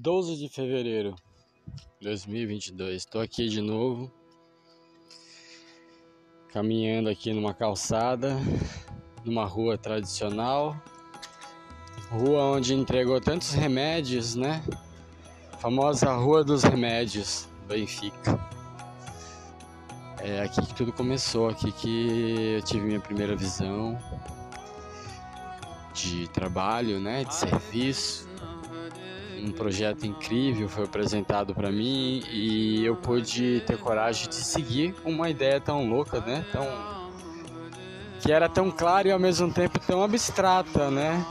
12 de fevereiro de 2022. Estou aqui de novo, caminhando aqui numa calçada, numa rua tradicional, rua onde entregou tantos remédios, né? A famosa Rua dos Remédios, Benfica. É aqui que tudo começou, aqui que eu tive minha primeira visão de trabalho, né, de serviço um projeto incrível foi apresentado para mim e eu pude ter coragem de seguir uma ideia tão louca, né? Tão que era tão clara e ao mesmo tempo tão abstrata, né?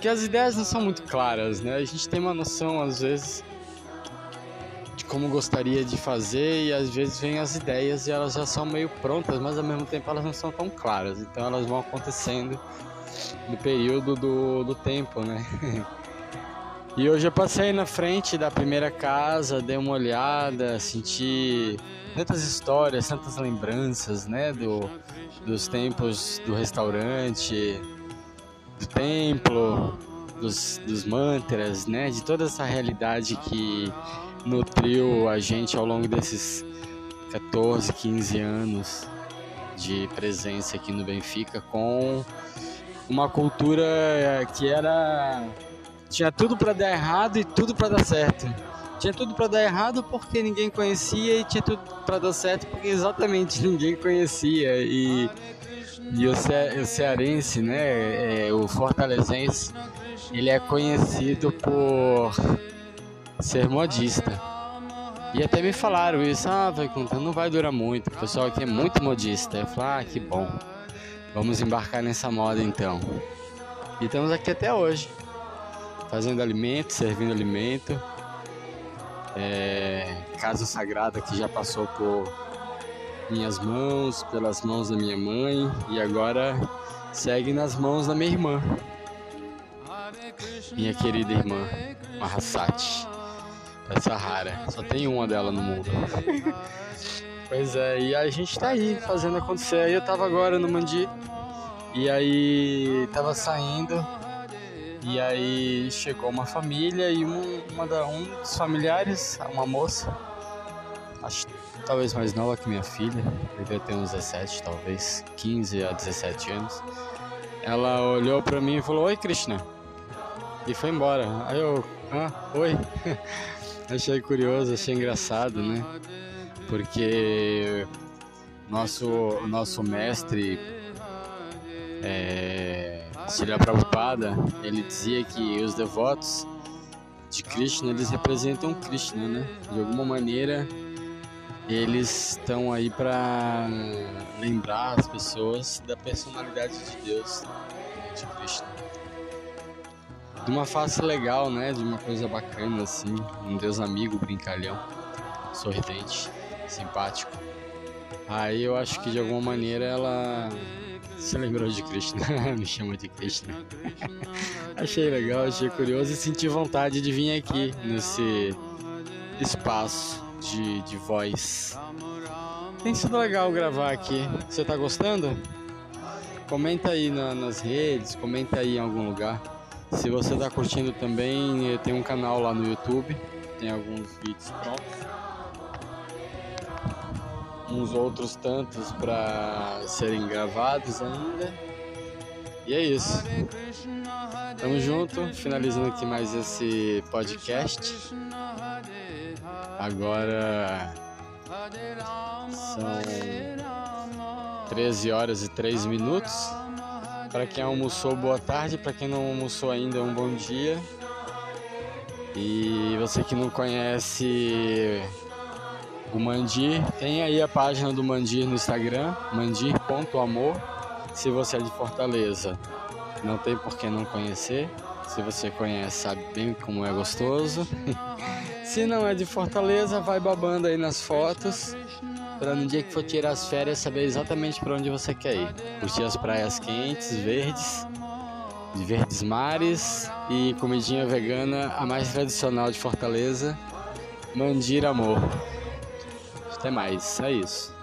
Que as ideias não são muito claras, né? A gente tem uma noção às vezes de como gostaria de fazer e às vezes vem as ideias e elas já são meio prontas, mas ao mesmo tempo elas não são tão claras. Então elas vão acontecendo no período do, do tempo, né? E hoje eu passei na frente da primeira casa, dei uma olhada, senti tantas histórias, tantas lembranças, né, do, dos tempos do restaurante, do templo, dos, dos mantras, né, de toda essa realidade que nutriu a gente ao longo desses 14, 15 anos de presença aqui no Benfica com uma cultura que era tinha tudo para dar errado e tudo para dar certo. Tinha tudo para dar errado porque ninguém conhecia e tinha tudo para dar certo porque exatamente ninguém conhecia. E, e o, ce, o cearense, né, é, o fortalezense, ele é conhecido por ser modista. E até me falaram isso, ah, vai contando, não vai durar muito, o pessoal aqui é muito modista. Eu falei, ah, que bom, vamos embarcar nessa moda então. E estamos aqui até hoje fazendo alimento, servindo alimento. É, casa sagrada que já passou por minhas mãos, pelas mãos da minha mãe e agora segue nas mãos da minha irmã, minha querida irmã Mahasati, essa rara. Só tem uma dela no mundo. pois é, e a gente tá aí fazendo acontecer. Aí eu tava agora no Mandi e aí tava saindo e aí chegou uma família e um, uma da, um dos familiares, uma moça, acho talvez mais nova que minha filha, devia ter uns 17, talvez 15 a 17 anos. Ela olhou para mim e falou: Oi, Krishna. E foi embora. Aí eu, ah, oi. achei curioso, achei engraçado, né? Porque nosso, nosso mestre é, Srila Prabhupada, ele dizia que os devotos de Krishna, eles representam Krishna, né? De alguma maneira, eles estão aí para lembrar as pessoas da personalidade de Deus, de Krishna. De uma face legal, né? De uma coisa bacana, assim. Um Deus amigo, brincalhão, sorridente, simpático. Aí eu acho que de alguma maneira ela você lembrou de Krishna? Me chama de Krishna. achei legal, achei curioso e senti vontade de vir aqui nesse espaço de, de voz. Tem sido legal gravar aqui. Você tá gostando? Comenta aí na, nas redes, comenta aí em algum lugar. Se você tá curtindo também, tenho um canal lá no YouTube, tem alguns vídeos prontos uns outros tantos para serem gravados ainda. E é isso. Tamo junto, finalizando aqui mais esse podcast. Agora são 13 horas e 3 minutos. Para quem almoçou, boa tarde. Para quem não almoçou ainda, um bom dia. E você que não conhece o Mandir. Tem aí a página do Mandir no Instagram, mandir.amor. Se você é de Fortaleza, não tem por que não conhecer. Se você conhece, sabe bem como é gostoso. Se não é de Fortaleza, vai babando aí nas fotos. Para no dia que for tirar as férias, saber exatamente para onde você quer ir. Curtir as praias quentes, verdes, de verdes mares e comidinha vegana, a mais tradicional de Fortaleza, Mandir Amor. Até mais, é isso.